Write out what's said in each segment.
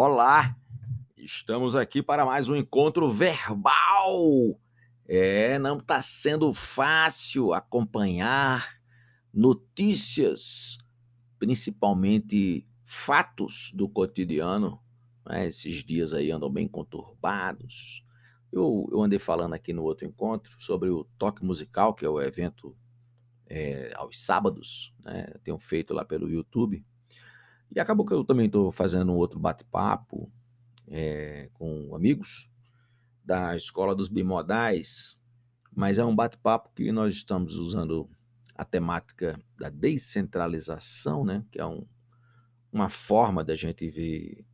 Olá! Estamos aqui para mais um encontro verbal. É, não está sendo fácil acompanhar notícias, principalmente fatos do cotidiano. Né? Esses dias aí andam bem conturbados. Eu, eu, andei falando aqui no outro encontro sobre o Toque Musical, que é o evento é, aos sábados, né? Tenho feito lá pelo YouTube. E acabou que eu também estou fazendo um outro bate-papo é, com amigos da Escola dos Bimodais, mas é um bate-papo que nós estamos usando a temática da descentralização, né, que é um, uma forma da gente ver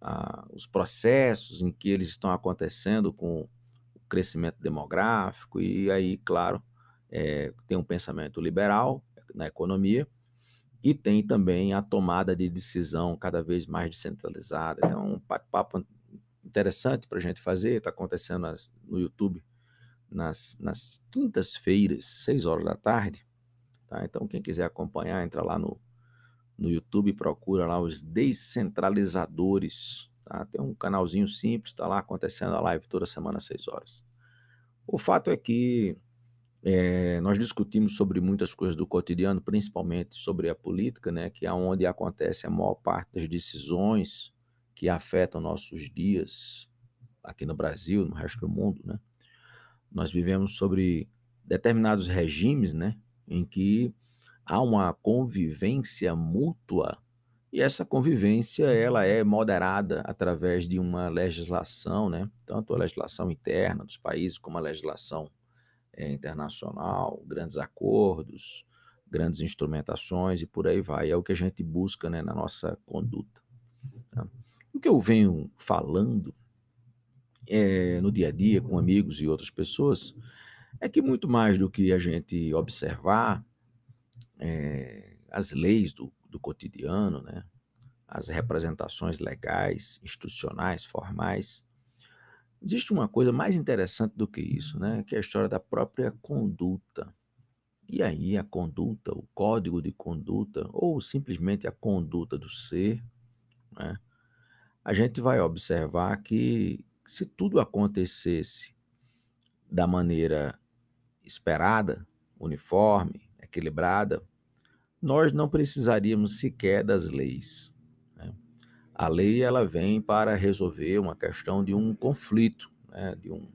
ah, os processos em que eles estão acontecendo com o crescimento demográfico, e aí, claro, é, tem um pensamento liberal na economia, e tem também a tomada de decisão cada vez mais descentralizada. Então, um papo interessante para a gente fazer, está acontecendo no YouTube nas, nas quintas-feiras, seis horas da tarde. Tá? Então, quem quiser acompanhar, entra lá no, no YouTube procura lá os descentralizadores. Tá? Tem um canalzinho simples, está lá acontecendo a live toda semana às seis horas. O fato é que é, nós discutimos sobre muitas coisas do cotidiano, principalmente sobre a política, né, que é onde acontece a maior parte das decisões que afetam nossos dias aqui no Brasil, no resto do mundo, né? Nós vivemos sobre determinados regimes, né, em que há uma convivência mútua e essa convivência ela é moderada através de uma legislação, né, tanto a legislação interna dos países como a legislação é, internacional, grandes acordos, grandes instrumentações e por aí vai. É o que a gente busca né, na nossa conduta. Tá? O que eu venho falando é, no dia a dia com amigos e outras pessoas é que muito mais do que a gente observar é, as leis do, do cotidiano, né, as representações legais, institucionais, formais, Existe uma coisa mais interessante do que isso, né? Que é a história da própria conduta. E aí a conduta, o código de conduta, ou simplesmente a conduta do ser, né? a gente vai observar que se tudo acontecesse da maneira esperada, uniforme, equilibrada, nós não precisaríamos sequer das leis. A lei ela vem para resolver uma questão de um conflito, né, de, um,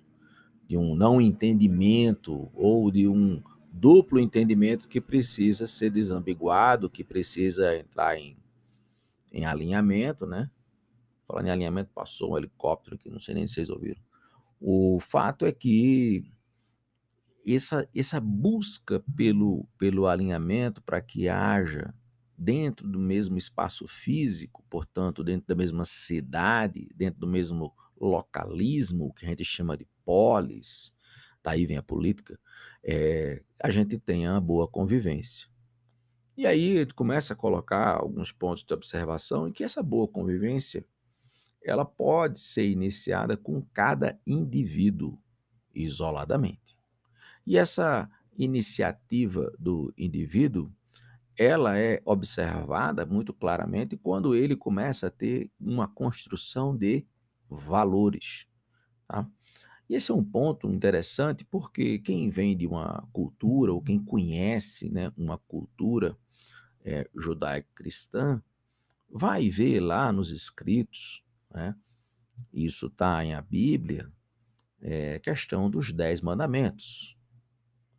de um não entendimento ou de um duplo entendimento que precisa ser desambiguado, que precisa entrar em, em alinhamento, né? Falando em alinhamento, passou um helicóptero aqui, não sei nem se vocês ouviram. O fato é que essa, essa busca pelo, pelo alinhamento para que haja dentro do mesmo espaço físico, portanto, dentro da mesma cidade, dentro do mesmo localismo, que a gente chama de polis, daí vem a política, é, a gente tenha uma boa convivência. E aí gente começa a colocar alguns pontos de observação em que essa boa convivência ela pode ser iniciada com cada indivíduo isoladamente. E essa iniciativa do indivíduo ela é observada muito claramente quando ele começa a ter uma construção de valores. Tá? E esse é um ponto interessante porque quem vem de uma cultura ou quem conhece né, uma cultura é, judaico-cristã vai ver lá nos escritos, né, isso está em a Bíblia, é questão dos dez mandamentos.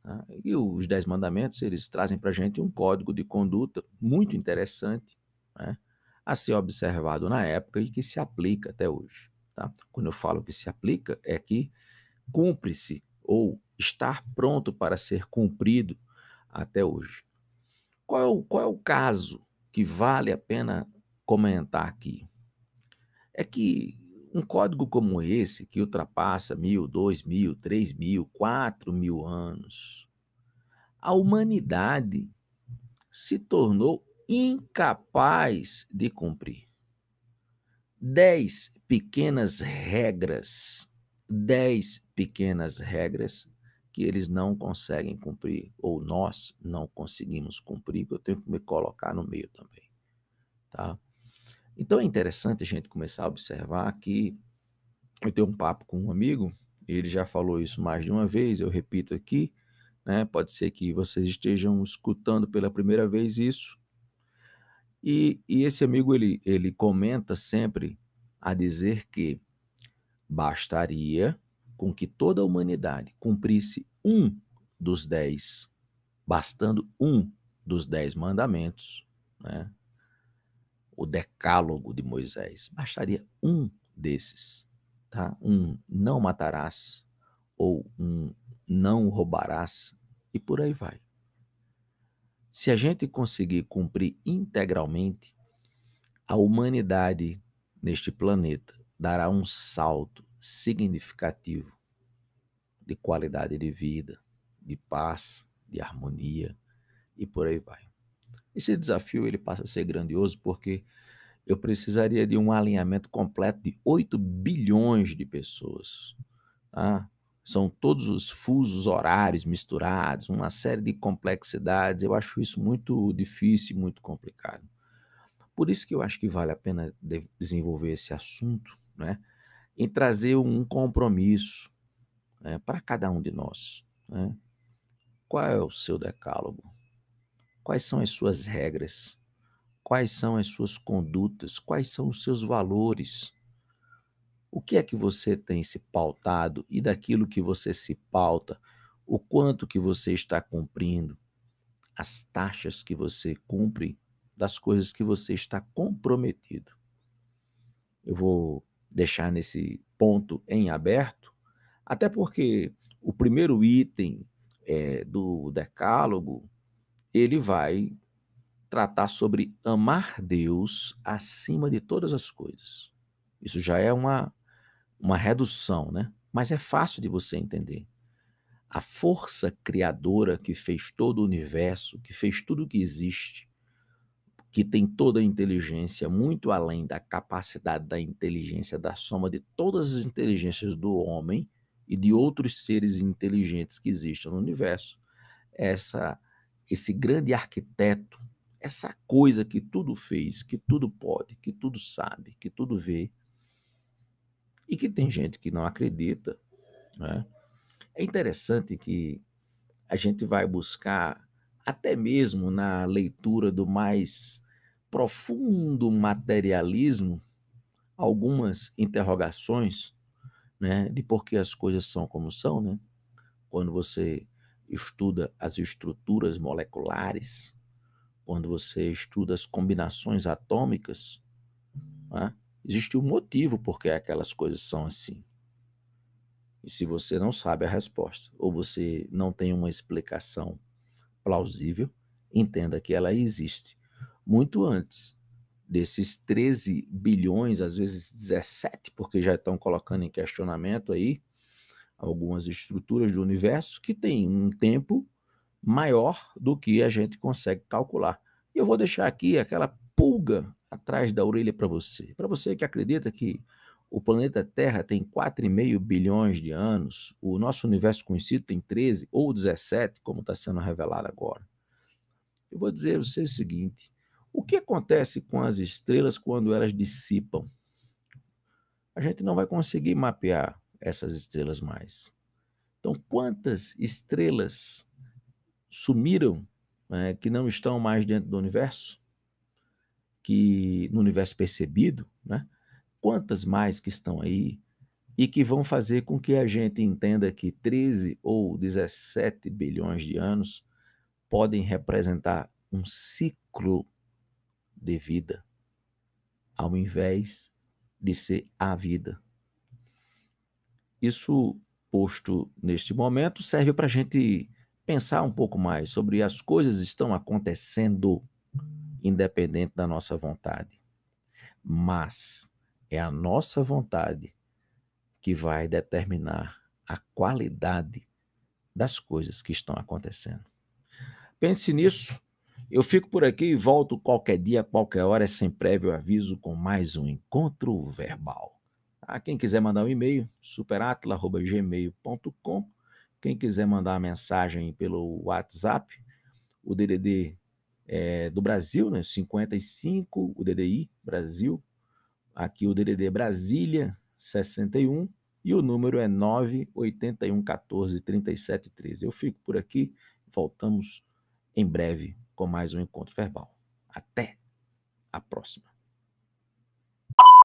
Né? E os Dez Mandamentos, eles trazem para a gente um código de conduta muito interessante, né? a ser observado na época e que se aplica até hoje. Tá? Quando eu falo que se aplica, é que cumpre-se ou estar pronto para ser cumprido até hoje. Qual é o, qual é o caso que vale a pena comentar aqui? É que um código como esse, que ultrapassa mil, dois mil, três mil, quatro mil anos, a humanidade se tornou incapaz de cumprir. Dez pequenas regras, dez pequenas regras que eles não conseguem cumprir, ou nós não conseguimos cumprir, que eu tenho que me colocar no meio também. Tá? Então é interessante a gente começar a observar que eu tenho um papo com um amigo, ele já falou isso mais de uma vez, eu repito aqui, né? Pode ser que vocês estejam escutando pela primeira vez isso. E, e esse amigo ele, ele comenta sempre a dizer que bastaria com que toda a humanidade cumprisse um dos dez, bastando um dos dez mandamentos, né? O decálogo de Moisés, bastaria um desses, tá? Um não matarás ou um não roubarás e por aí vai. Se a gente conseguir cumprir integralmente, a humanidade neste planeta dará um salto significativo de qualidade de vida, de paz, de harmonia e por aí vai. Esse desafio ele passa a ser grandioso porque eu precisaria de um alinhamento completo de 8 bilhões de pessoas. Tá? São todos os fusos horários misturados, uma série de complexidades. Eu acho isso muito difícil muito complicado. Por isso que eu acho que vale a pena desenvolver esse assunto, né? em trazer um compromisso né, para cada um de nós. Né? Qual é o seu decálogo? Quais são as suas regras? Quais são as suas condutas? Quais são os seus valores? O que é que você tem se pautado e daquilo que você se pauta, o quanto que você está cumprindo, as taxas que você cumpre das coisas que você está comprometido. Eu vou deixar nesse ponto em aberto, até porque o primeiro item é, do decálogo ele vai tratar sobre amar Deus acima de todas as coisas. Isso já é uma, uma redução, né? Mas é fácil de você entender. A força criadora que fez todo o universo, que fez tudo o que existe, que tem toda a inteligência, muito além da capacidade da inteligência, da soma de todas as inteligências do homem e de outros seres inteligentes que existem no universo. Essa esse grande arquiteto, essa coisa que tudo fez, que tudo pode, que tudo sabe, que tudo vê, e que tem gente que não acredita. Né? É interessante que a gente vai buscar, até mesmo na leitura do mais profundo materialismo, algumas interrogações né, de por que as coisas são como são. Né? Quando você estuda as estruturas moleculares, quando você estuda as combinações atômicas, né, existe um motivo por que aquelas coisas são assim. E se você não sabe a resposta, ou você não tem uma explicação plausível, entenda que ela existe. Muito antes desses 13 bilhões, às vezes 17, porque já estão colocando em questionamento aí, algumas estruturas do universo que têm um tempo maior do que a gente consegue calcular. E eu vou deixar aqui aquela pulga atrás da orelha para você. Para você que acredita que o planeta Terra tem 4,5 bilhões de anos, o nosso universo conhecido tem 13 ou 17, como está sendo revelado agora. Eu vou dizer a você o seguinte: o que acontece com as estrelas quando elas dissipam? A gente não vai conseguir mapear essas estrelas mais. Então, quantas estrelas sumiram né, que não estão mais dentro do universo? Que no universo percebido, né? Quantas mais que estão aí e que vão fazer com que a gente entenda que 13 ou 17 bilhões de anos podem representar um ciclo de vida, ao invés de ser a vida. Isso posto neste momento serve para a gente pensar um pouco mais sobre as coisas que estão acontecendo independente da nossa vontade. Mas é a nossa vontade que vai determinar a qualidade das coisas que estão acontecendo. Pense nisso. Eu fico por aqui e volto qualquer dia, qualquer hora, sem prévio aviso, com mais um encontro verbal. A quem quiser mandar um e-mail, superatla.gmail.com. Quem quiser mandar uma mensagem pelo WhatsApp, o DDD é, do Brasil, né? 55, o DDI Brasil. Aqui o DDD Brasília 61 e o número é 981 14 37 13. Eu fico por aqui, voltamos em breve com mais um encontro verbal. Até a próxima.